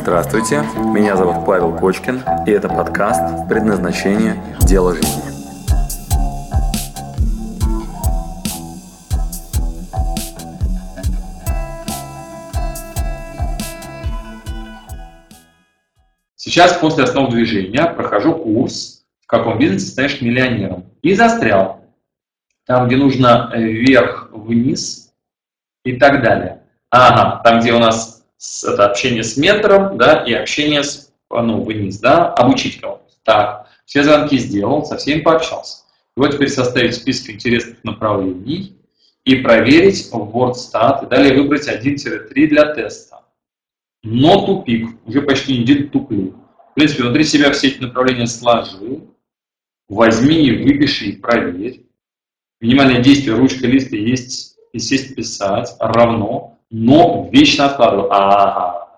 Здравствуйте, меня зовут Павел Кочкин, и это подкаст «Предназначение. Дело жизни». Сейчас после основ движения прохожу курс «В каком бизнесе станешь миллионером» и застрял. Там, где нужно вверх-вниз и так далее. Ага, там, где у нас это общение с ментором, да, и общение с, ну, вниз, да, обучить кого-то. Так, все звонки сделал, со всеми пообщался. И вот теперь составить список интересных направлений и проверить в WordStat, и далее выбрать 1-3 для теста. Но тупик, уже почти неделю туплю. В принципе, внутри себя все эти направления сложил, возьми и выпиши и проверь. Минимальное действие ручка листа есть и сесть писать равно но вечно откладываю. Ага.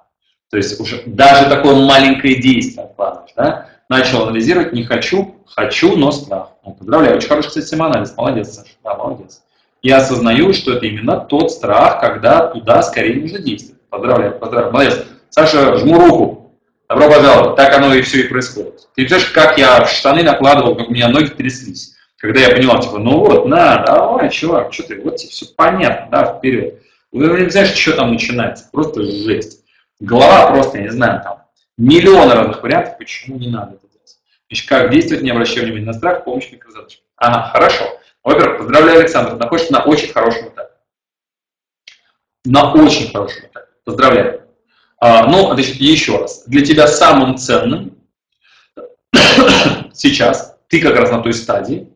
То есть уже даже такое маленькое действие откладываешь, да? Начал анализировать, не хочу, хочу, но страх. Ну, поздравляю, очень хороший, кстати, самоанализ. Молодец, Саша, да, молодец. Я осознаю, что это именно тот страх, когда туда скорее нужно действовать. Поздравляю, поздравляю, молодец. Саша, жму руку. Добро пожаловать. Так оно и все и происходит. Ты видишь, как я в штаны накладывал, как у меня ноги тряслись. Когда я понимал, типа, ну вот, на, давай, чувак, что ты, вот тебе все понятно, да, вперед. Вы не знаете, что там начинается. Просто жесть. Голова просто, я не знаю, там миллионы разных вариантов, почему не надо это делать. Значит, как действовать, не обращая внимания на страх, помощь микрозадачам. Ага, хорошо. Во-первых, поздравляю, Александр, находишься на очень хорошем этапе. На очень хорошем этапе. Поздравляю. А, ну, значит, еще раз. Для тебя самым ценным сейчас, ты как раз на той стадии,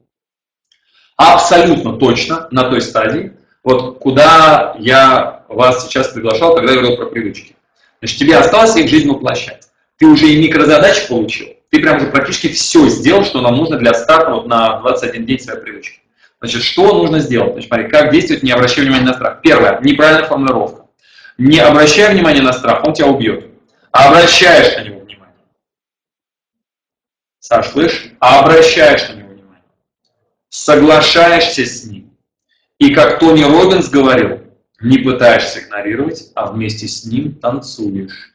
абсолютно точно на той стадии, вот куда я вас сейчас приглашал, когда я говорил про привычки. Значит, тебе осталось их жизнь воплощать. Ты уже и микрозадачи получил, ты прям уже практически все сделал, что нам нужно для старта вот на 21 день своей привычки. Значит, что нужно сделать? Значит, смотри, как действовать, не обращая внимания на страх. Первое, неправильная формулировка. Не обращай внимания на страх, он тебя убьет. обращаешь на него внимание. Саш, слышишь? обращаешь на него внимание. Соглашаешься с ним. И как Тони Робинс говорил, не пытаешься игнорировать, а вместе с ним танцуешь.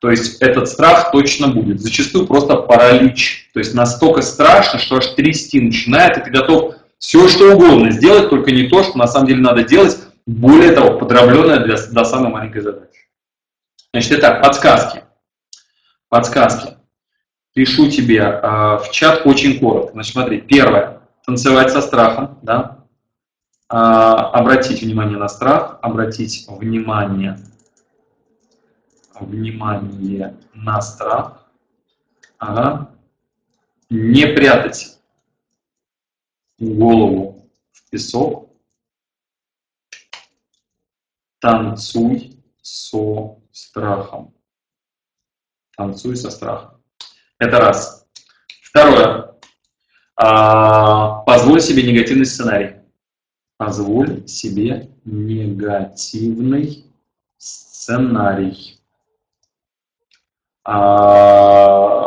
То есть этот страх точно будет. Зачастую просто паралич. То есть настолько страшно, что аж трясти начинает, и ты готов все что угодно сделать, только не то, что на самом деле надо делать, более того, подробленное для, до самой маленькой задачи. Значит, итак, подсказки. Подсказки. Пишу тебе э, в чат очень коротко. Значит, смотри, первое. Танцевать со страхом, да, обратить внимание на страх, обратить внимание, внимание на страх, ага. не прятать голову в песок, танцуй со страхом. Танцуй со страхом. Это раз. Второе. А, позволь себе негативный сценарий позволь себе негативный сценарий. А,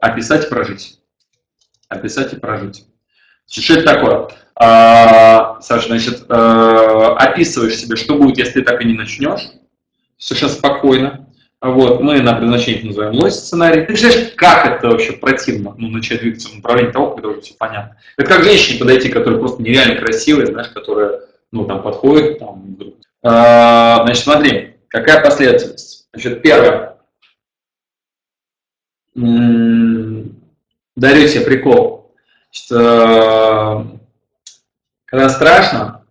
описать и прожить. Описать и прожить. Что это такое? А, Саша, значит, а, описываешь себе, что будет, если ты так и не начнешь. Совершенно спокойно. Вот, мы на предназначение называем лось сценарий. Ты представляешь, как это вообще противно, ну, начать двигаться в направлении того, когда уже все понятно. Это как женщине подойти, которая просто нереально красивая, знаешь, которая, ну, там, подходит, там, вдруг. А, значит, смотри, какая последовательность. Значит, первое. Дарю себе прикол. Значит, э, когда страшно,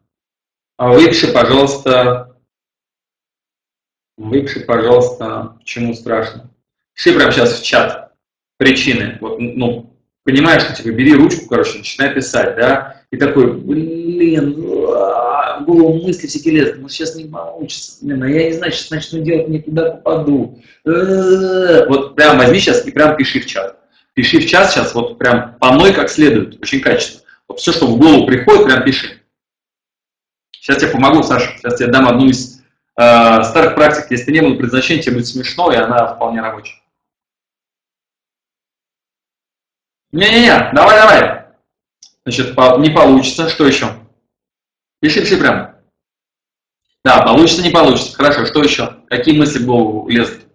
выпиши, пожалуйста, Выпиши, пожалуйста, чему страшно. Пиши прямо сейчас в чат причины. Вот, ну, понимаешь, что типа бери ручку, короче, начинай писать, да, и такой, блин, в голову мысли всякие лезут, ну сейчас не получится, блин, а я не знаю, сейчас начну делать, не туда попаду. Вот прям возьми сейчас и прям пиши в чат. Пиши в чат сейчас, вот прям по мной как следует, очень качественно. Вот все, что в голову приходит, прям пиши. Сейчас я помогу, Саша, сейчас я дам одну из э, старых практик, если не было предназначения, тебе будет смешно, и она вполне рабочая. Не-не-не, давай-давай. Значит, не получится. Что еще? Пиши, пиши прям. Да, получится, не получится. Хорошо, что еще? Какие мысли в лезут?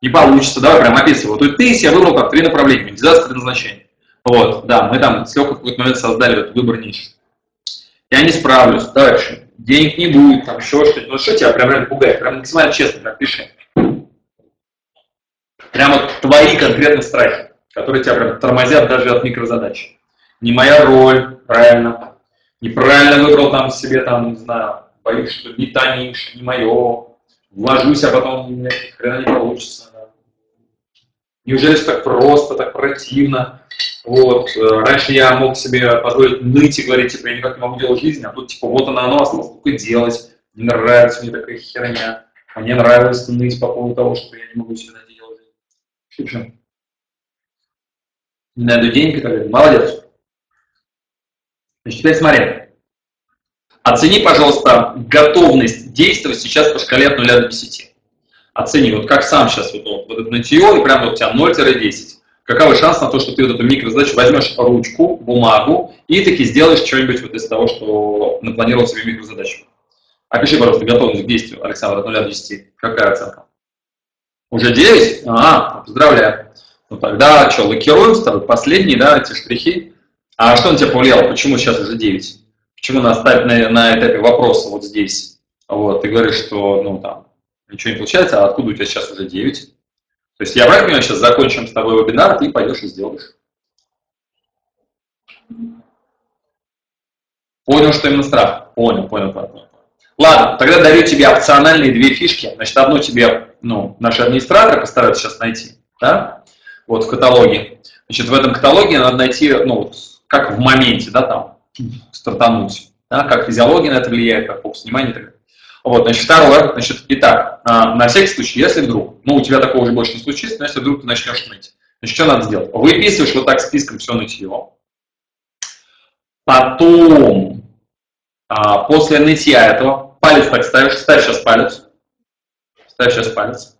не получится, давай прям описывай. Вот ты себе выбрал как три направления, монетизация предназначения. Вот, да, мы там с Лехой в какой-то момент создали этот выбор ниш. Я не справлюсь, дальше, денег не будет, там еще что-то. Ну что тебя прям реально пугает? Прям максимально честно прям пиши. Прямо твои конкретные страхи, которые тебя прям тормозят даже от микрозадач. Не моя роль, правильно. Неправильно выбрал там себе, там, не знаю, боюсь, что не та ниша, не мое. Вложусь, а потом ни хрена не получится. Неужели все так просто, так противно? Вот. Э, раньше я мог себе позволить ныть и говорить, типа, я никак не могу делать жизнь, а тут, типа, вот она, оно осталось только делать. Не нравится мне такая херня. Мне нравилось ныть по поводу того, что я не могу себе делать. Шибшин. Не найду денег и так. Молодец. Значит, теперь смотри. Оцени, пожалуйста, готовность действовать сейчас по шкале от 0 до 10. Оцени, вот как сам сейчас вот, вот это нытье, и прямо вот у тебя 0-10. Каковы шанс на то, что ты вот эту микрозадачу возьмешь ручку, бумагу и таки сделаешь что-нибудь вот из того, что напланировал себе микрозадачу. Опиши, пожалуйста, готовность к действию, Александр, от 0 до 10. Какая оценка? Уже 9? А, поздравляю. Ну тогда что, лакируем второй, последний, да, эти штрихи. А что на тебя повлияло? Почему сейчас уже 9? Почему ставить на, на этапе вопроса вот здесь? Вот, ты говоришь, что, ну, там, ничего не получается, а откуда у тебя сейчас уже 9? То есть я правильно понимаю, сейчас закончим с тобой вебинар, ты пойдешь и сделаешь. Понял, что именно страх? Понял, понял, понял. Ладно, тогда дарю тебе опциональные две фишки. Значит, одну тебе, ну, наши администраторы постараются сейчас найти, да, вот в каталоге. Значит, в этом каталоге надо найти, ну, как в моменте, да, там, стартануть, да, как физиология на это влияет, как фокус внимания так далее. Вот, значит, второе, значит, итак, а, на всякий случай, если вдруг, ну, у тебя такого уже больше не случится, но если вдруг ты начнешь ныть, значит, что надо сделать? Выписываешь вот так списком все нытье, потом, а, после нытья этого, палец так ставишь, ставь сейчас палец, ставь сейчас палец,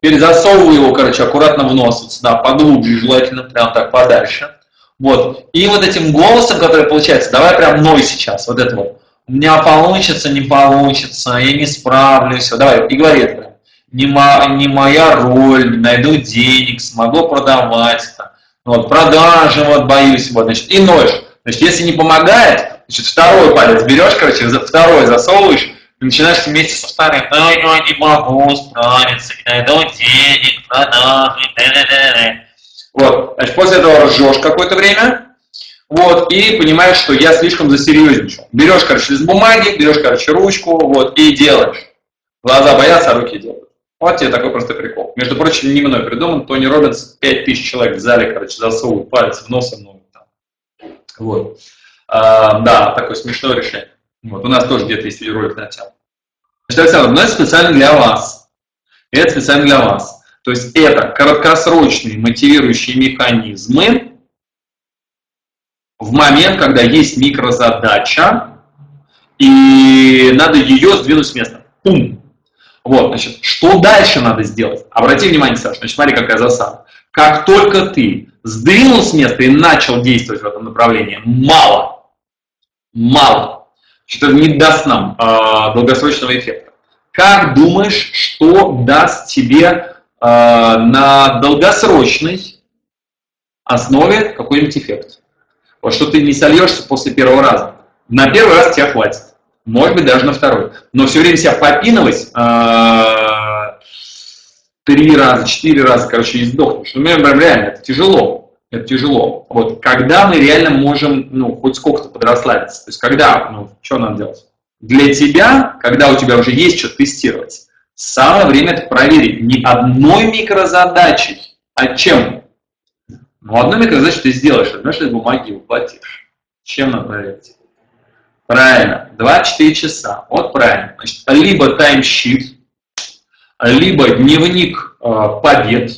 перезасовывай его, короче, аккуратно в нос, вот сюда, поглубже желательно, прям так подальше, вот. И вот этим голосом, который получается, давай прям ной сейчас, вот это вот. У меня получится, не получится, я не справлюсь. Давай, и говори это. Не, мо, не моя роль, не найду денег, смогу продавать это. Вот, продажи, вот, боюсь, вот, значит, и ноешь. Значит, если не помогает, значит, второй палец берешь, короче, второй засовываешь, и начинаешь вместе со вторым, ну, я не могу справиться, не найду денег, продажи, да, да, да. Вот, значит, после этого ржешь какое-то время, вот, и понимаешь, что я слишком засерьезничал. Берешь, короче, лист бумаги, берешь, короче, ручку, вот, и делаешь. Глаза боятся, а руки делают. Вот тебе такой простой прикол. Между прочим, не мной придуман. Тони Робинс, 5000 человек в зале, короче, засовывают пальцы в нос и ноги. Вот. А, да, такое смешное решение. Вот, у нас тоже где-то есть видеоролик на тему. Значит, Александр, ну это специально для вас. Это специально для вас. То есть это краткосрочные мотивирующие механизмы в момент, когда есть микрозадача, и надо ее сдвинуть с места. Пум. Вот, значит, что дальше надо сделать? Обрати внимание, Саша, значит, смотри, какая засада. Как только ты сдвинул с места и начал действовать в этом направлении, мало, мало. Это не даст нам э, долгосрочного эффекта. Как думаешь, что даст тебе Э, на долгосрочной основе какой-нибудь эффект. Вот что ты не сольешься после первого раза. На первый раз тебя хватит. Может быть, даже на второй. Но все время себя попинывать э, три раза, четыре раза, короче, и сдохнешь. Ну, прям реально, это тяжело. Это тяжело. Вот когда мы реально можем, ну, хоть сколько-то подрасслабиться. То есть когда, ну, что нам делать? Для тебя, когда у тебя уже есть что тестировать, Самое время это проверить не одной микрозадачей, а чем? Ну, одну микрозадачу ты сделаешь, одной лишь бумаги воплотишь. Чем надо проверить? Правильно, 2-4 часа. Вот правильно. Значит, либо таймшит, либо дневник э, побед,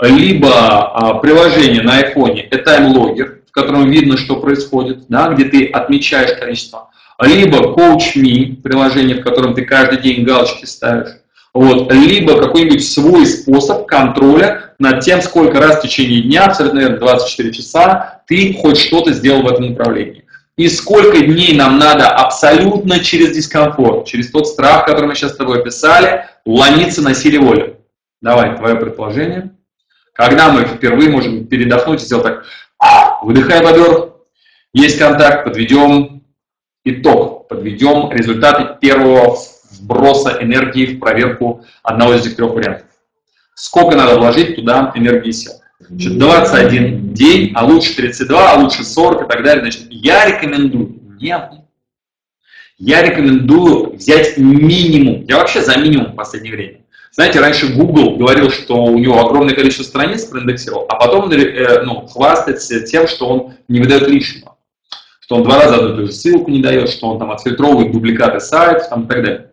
либо э, приложение на айфоне, это таймлогер, в котором видно, что происходит, да, где ты отмечаешь количество, либо CoachMe, приложение, в котором ты каждый день галочки ставишь, вот, либо какой-нибудь свой способ контроля над тем, сколько раз в течение дня, абсолютно наверное, 24 часа, ты хоть что-то сделал в этом направлении. И сколько дней нам надо абсолютно через дискомфорт, через тот страх, который мы сейчас с тобой описали, ломиться на силе воли. Давай, твое предположение. Когда мы впервые можем передохнуть и сделать так, выдыхая бобер, есть контакт, подведем итог, подведем результаты первого вброса энергии в проверку одного из этих трех вариантов. Сколько надо вложить туда энергии и сил? Значит, 21 день, а лучше 32, а лучше 40 и так далее. Значит, я рекомендую, нет, я рекомендую взять минимум. Я вообще за минимум в последнее время. Знаете, раньше Google говорил, что у него огромное количество страниц проиндексировал, а потом э, ну, хвастается тем, что он не выдает лишнего. Что он два раза одну и ту же ссылку не дает, что он там отфильтровывает дубликаты сайтов там, и так далее.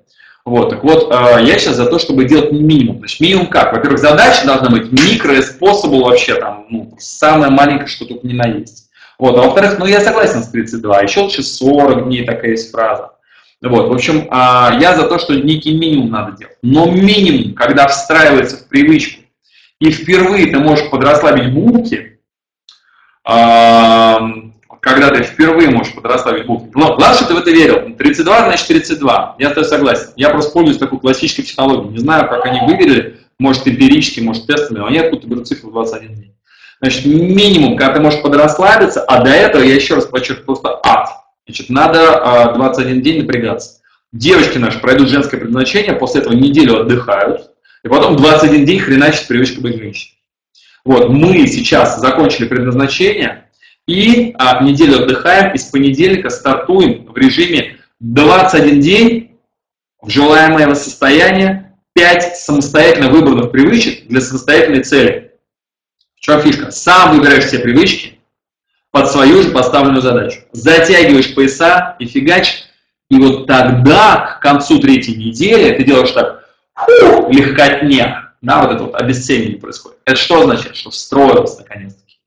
Вот, так вот, э, я сейчас за то, чтобы делать минимум. Значит, минимум как? Во-первых, задача должна быть микро способу вообще там, ну, самое маленькое, что тут не на есть. Вот, а во-вторых, ну, я согласен с 32, еще лучше 40 дней, такая есть фраза. Вот, в общем, а, я за то, что некий минимум надо делать. Но минимум, когда встраивается в привычку, и впервые ты можешь подрасслабить булки, а, когда ты впервые можешь подрасслабить булки. Но главное, что ты в это верил. 32 значит 32. Я с тобой согласен. Я просто пользуюсь такой классической технологией. Не знаю, как они выверили, может эмпирически, может тестами, но они откуда берут цифру 21 день. Значит, минимум, когда ты можешь подрасслабиться, а до этого, я еще раз подчеркну, просто ад. Значит, надо 21 а, день напрягаться. Девочки наши пройдут женское предназначение, после этого неделю отдыхают, и потом 21 день хреначит привычка быть женщиной. Вот, мы сейчас закончили предназначение, и а, неделю отдыхаем, и с понедельника стартуем в режиме 21 день в желаемое состояние, 5 самостоятельно выбранных привычек для самостоятельной цели. В чем фишка? Сам выбираешь все привычки, под свою же поставленную задачу. Затягиваешь пояса и фигачишь, и вот тогда, к концу третьей недели, ты делаешь так, фу, легкотня, да, вот это вот обесценивание происходит. Это что означает? Что встроилось наконец-таки.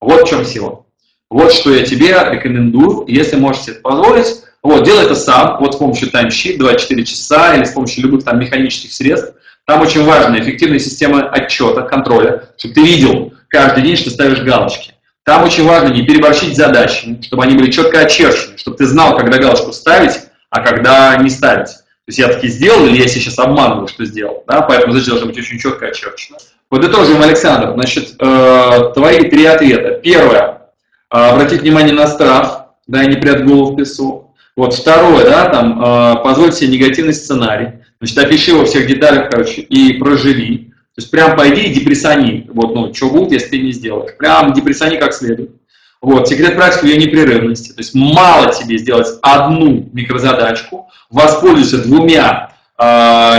Вот в чем сила. Вот что я тебе рекомендую, если можешь себе это позволить, вот, делай это сам, вот с помощью таймшит, 24 часа, или с помощью любых там механических средств. Там очень важна эффективная система отчета, контроля, чтобы ты видел каждый день, что ставишь галочки. Там очень важно не переборщить задачи, чтобы они были четко очерчены, чтобы ты знал, когда галочку ставить, а когда не ставить. То есть я таки сделал, или я сейчас обманываю, что сделал. Да? Поэтому задача должна быть очень четко очерчена. Подытожим, Александр. Значит, э, твои три ответа. Первое. Э, обратить внимание на страх, да, и не прятать голову в песок. Вот второе, да, там, э, позволить себе негативный сценарий. Значит, опиши во всех деталях, короче, и проживи. То есть прям пойди и депрессани. Вот, ну, что будет, если ты не сделаешь. Прям депрессани как следует. Вот, секрет практики ее непрерывности. То есть мало тебе сделать одну микрозадачку, воспользуйся двумя э,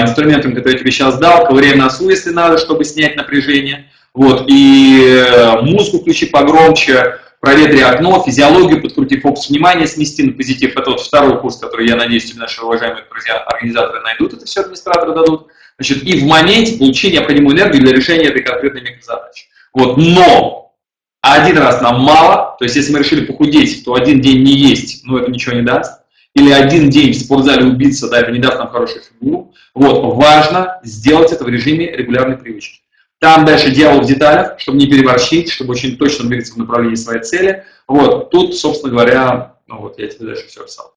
инструментами, которые я тебе сейчас дал, ковыряй носу, если надо, чтобы снять напряжение. Вот, и э, музыку включи погромче, проветри окно, физиологию подкрути, фокус внимания смести на позитив. Это вот второй курс, который, я надеюсь, наши уважаемые друзья, организаторы найдут, это все администраторы дадут. Значит, и в моменте получить необходимую энергию для решения этой конкретной микрозадачи. Вот, но один раз нам мало, то есть если мы решили похудеть, то один день не есть, ну это ничего не даст. Или один день в спортзале убиться, да, это не даст нам хорошую фигуру. Вот, важно сделать это в режиме регулярной привычки. Там дальше дьявол в деталях, чтобы не переборщить, чтобы очень точно двигаться в направлении своей цели. Вот, тут, собственно говоря, ну вот я тебе дальше все описал.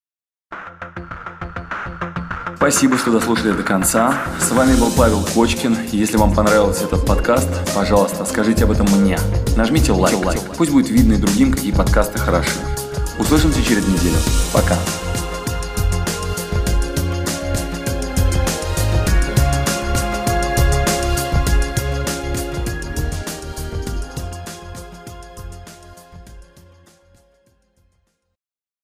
Спасибо, что дослушали до конца. С вами был Павел Кочкин. Если вам понравился этот подкаст, пожалуйста, скажите об этом мне. Нажмите лайк. Пусть будет видно и другим, какие подкасты хороши. Услышимся через неделю. Пока.